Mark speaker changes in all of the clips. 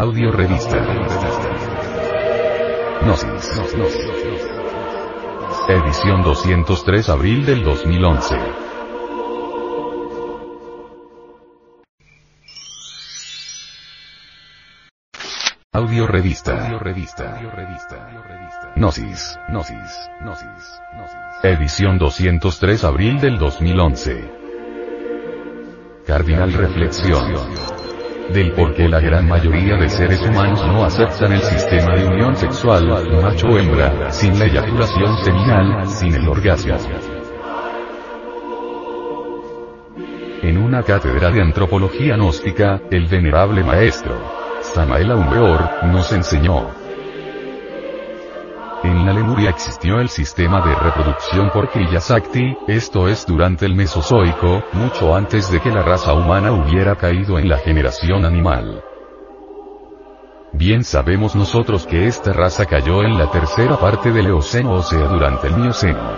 Speaker 1: Audio Revista. Gnosis. Edición 203 abril del 2011. Audio Revista. Audio Revista. Gnosis. Gnosis. Gnosis. Edición 203 abril del 2011. Cardinal Reflexión. Del por qué la gran mayoría de seres humanos no aceptan el sistema de unión sexual, macho-hembra, sin la eyaculación seminal, sin el orgasmo. En una cátedra de antropología gnóstica, el venerable maestro, Samael Aumbeor, nos enseñó. En la Lemuria existió el sistema de reproducción por Kriyasakti, esto es durante el Mesozoico, mucho antes de que la raza humana hubiera caído en la generación animal. Bien sabemos nosotros que esta raza cayó en la tercera parte del Eoceno o sea durante el Mioceno.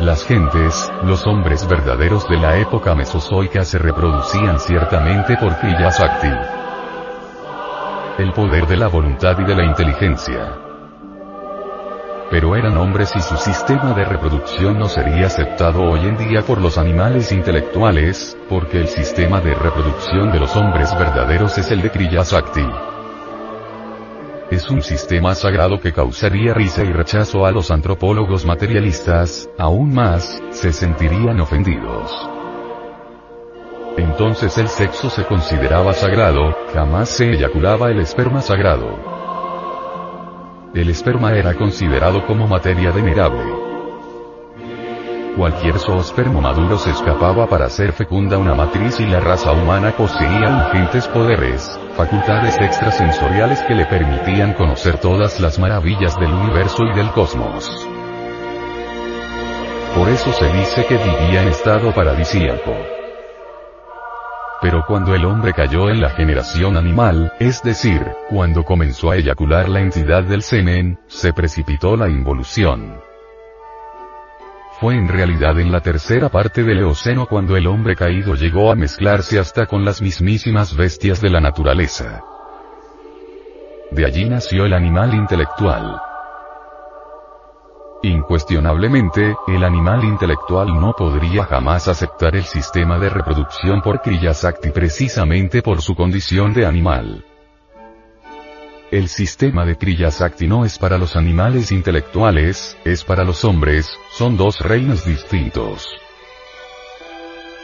Speaker 1: Las gentes, los hombres verdaderos de la época mesozoica se reproducían ciertamente por Kriyasakti. El poder de la voluntad y de la inteligencia pero eran hombres y su sistema de reproducción no sería aceptado hoy en día por los animales intelectuales, porque el sistema de reproducción de los hombres verdaderos es el de Kriyasakti. Es un sistema sagrado que causaría risa y rechazo a los antropólogos materialistas, aún más, se sentirían ofendidos. Entonces el sexo se consideraba sagrado, jamás se eyaculaba el esperma sagrado el esperma era considerado como materia venerable. Cualquier zoospermo maduro se escapaba para ser fecunda una matriz y la raza humana poseía ingentes poderes, facultades extrasensoriales que le permitían conocer todas las maravillas del universo y del cosmos. Por eso se dice que vivía en estado paradisíaco. Pero cuando el hombre cayó en la generación animal, es decir, cuando comenzó a eyacular la entidad del semen, se precipitó la involución. Fue en realidad en la tercera parte del Eoceno cuando el hombre caído llegó a mezclarse hasta con las mismísimas bestias de la naturaleza. De allí nació el animal intelectual. Incuestionablemente, el animal intelectual no podría jamás aceptar el sistema de reproducción por Kriyasakti precisamente por su condición de animal. El sistema de Kriyasakti no es para los animales intelectuales, es para los hombres, son dos reinos distintos.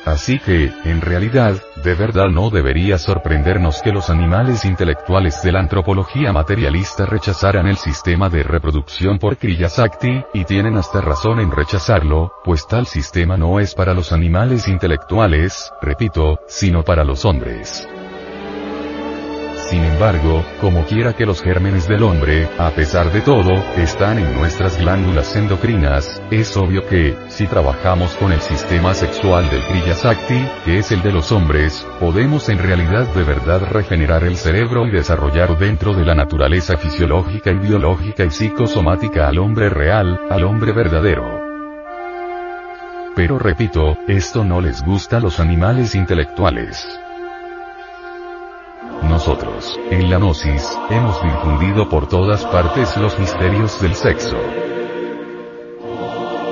Speaker 1: Así que, en realidad, de verdad no debería sorprendernos que los animales intelectuales de la antropología materialista rechazaran el sistema de reproducción por Kriyasakti, y tienen hasta razón en rechazarlo, pues tal sistema no es para los animales intelectuales, repito, sino para los hombres. Sin embargo, como quiera que los gérmenes del hombre, a pesar de todo, están en nuestras glándulas endocrinas, es obvio que, si trabajamos con el sistema sexual del Kriyasakti, que es el de los hombres, podemos en realidad de verdad regenerar el cerebro y desarrollar dentro de la naturaleza fisiológica y biológica y psicosomática al hombre real, al hombre verdadero. Pero repito, esto no les gusta a los animales intelectuales. Nosotros, en la Gnosis, hemos difundido por todas partes los misterios del sexo.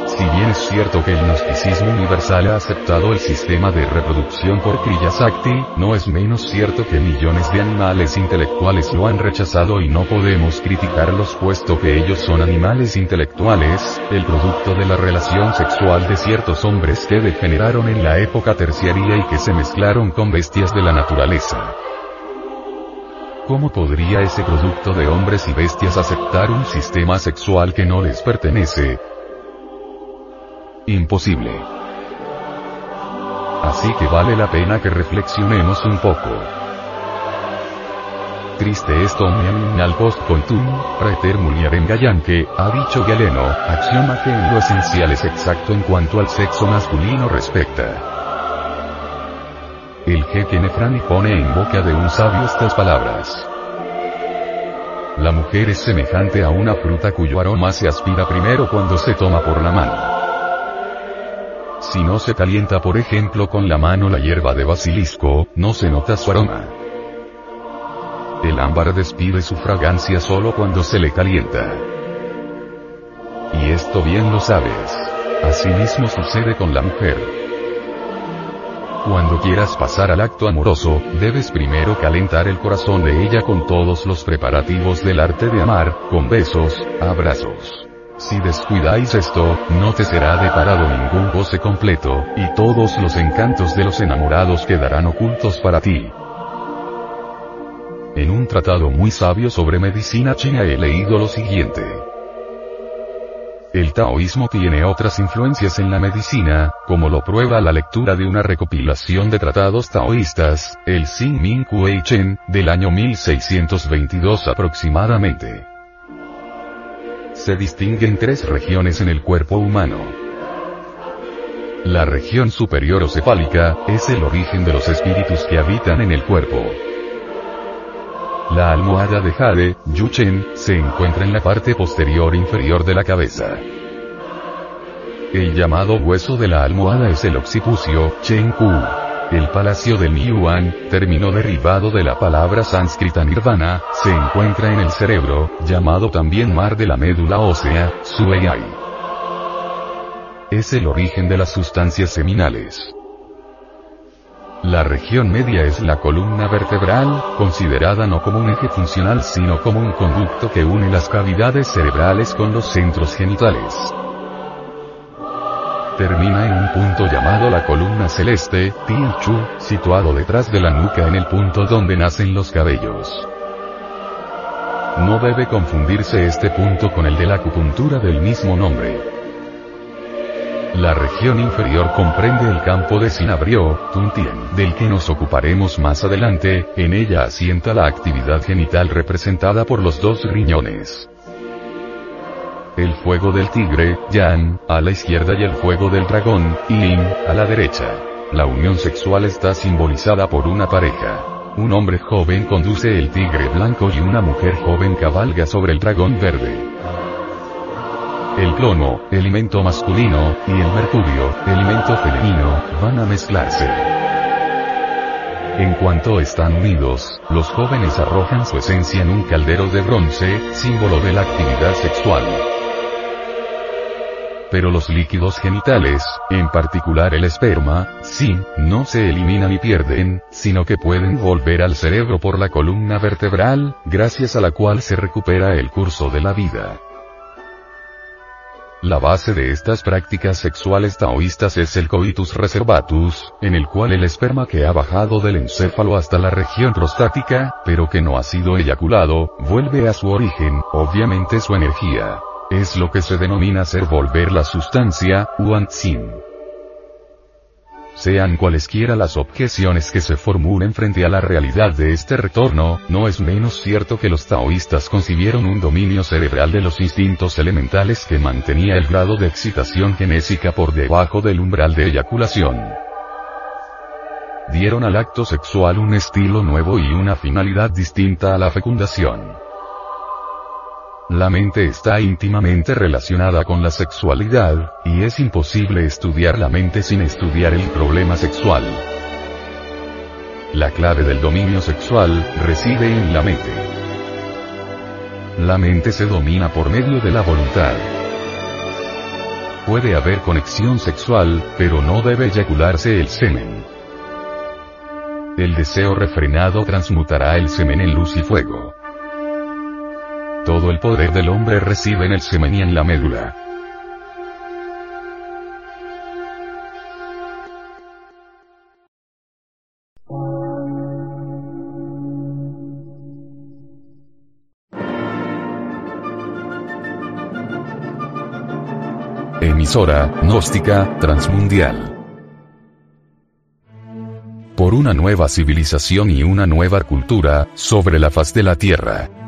Speaker 1: Si bien es cierto que el gnosticismo universal ha aceptado el sistema de reproducción por Kriyasakti, no es menos cierto que millones de animales intelectuales lo han rechazado y no podemos criticarlos puesto que ellos son animales intelectuales, el producto de la relación sexual de ciertos hombres que degeneraron en la época terciaria y que se mezclaron con bestias de la naturaleza. ¿Cómo podría ese producto de hombres y bestias aceptar un sistema sexual que no les pertenece? Imposible. Así que vale la pena que reflexionemos un poco. Triste esto al post coitum, praeter mulierem gallanque, ha dicho Galeno, axioma que en lo esencial es exacto en cuanto al sexo masculino respecta. El jeque Nefrani pone en boca de un sabio estas palabras. La mujer es semejante a una fruta cuyo aroma se aspira primero cuando se toma por la mano. Si no se calienta por ejemplo con la mano la hierba de basilisco, no se nota su aroma. el ámbar despide su fragancia solo cuando se le calienta. Y esto bien lo sabes. Asimismo sucede con la mujer. Cuando quieras pasar al acto amoroso, debes primero calentar el corazón de ella con todos los preparativos del arte de amar, con besos, abrazos. Si descuidáis esto, no te será deparado ningún goce completo, y todos los encantos de los enamorados quedarán ocultos para ti. En un tratado muy sabio sobre medicina china he leído lo siguiente. El taoísmo tiene otras influencias en la medicina, como lo prueba la lectura de una recopilación de tratados taoístas, el Xin Min Kuei Chen, del año 1622 aproximadamente. Se distinguen tres regiones en el cuerpo humano. La región superior o cefálica, es el origen de los espíritus que habitan en el cuerpo. La almohada de Jade, Yuchen, se encuentra en la parte posterior inferior de la cabeza. El llamado hueso de la almohada es el occipucio, Chen-ku. El palacio del Niyuan, término derivado de la palabra sánscrita nirvana, se encuentra en el cerebro, llamado también mar de la médula ósea, Sueyai. Es el origen de las sustancias seminales. La región media es la columna vertebral, considerada no como un eje funcional sino como un conducto que une las cavidades cerebrales con los centros genitales. Termina en un punto llamado la columna celeste, Chu, situado detrás de la nuca en el punto donde nacen los cabellos. No debe confundirse este punto con el de la acupuntura del mismo nombre. La región inferior comprende el campo de Sinabrio, Tuntien, del que nos ocuparemos más adelante, en ella asienta la actividad genital representada por los dos riñones. El fuego del tigre, Yan, a la izquierda y el fuego del dragón, Yin, a la derecha. La unión sexual está simbolizada por una pareja. Un hombre joven conduce el tigre blanco y una mujer joven cabalga sobre el dragón verde. El plomo, elemento masculino, y el mercurio, elemento femenino, van a mezclarse. En cuanto están unidos, los jóvenes arrojan su esencia en un caldero de bronce, símbolo de la actividad sexual. Pero los líquidos genitales, en particular el esperma, sí, no se eliminan y pierden, sino que pueden volver al cerebro por la columna vertebral, gracias a la cual se recupera el curso de la vida. La base de estas prácticas sexuales taoístas es el coitus reservatus, en el cual el esperma que ha bajado del encéfalo hasta la región prostática, pero que no ha sido eyaculado, vuelve a su origen, obviamente su energía. Es lo que se denomina ser volver la sustancia, Wan sean cualesquiera las objeciones que se formulen frente a la realidad de este retorno, no es menos cierto que los taoístas concibieron un dominio cerebral de los instintos elementales que mantenía el grado de excitación genésica por debajo del umbral de eyaculación. Dieron al acto sexual un estilo nuevo y una finalidad distinta a la fecundación. La mente está íntimamente relacionada con la sexualidad, y es imposible estudiar la mente sin estudiar el problema sexual. La clave del dominio sexual reside en la mente. La mente se domina por medio de la voluntad. Puede haber conexión sexual, pero no debe eyacularse el semen. El deseo refrenado transmutará el semen en luz y fuego. Todo el poder del hombre reside en el semen y en la médula. Emisora, gnóstica, transmundial. Por una nueva civilización y una nueva cultura, sobre la faz de la Tierra.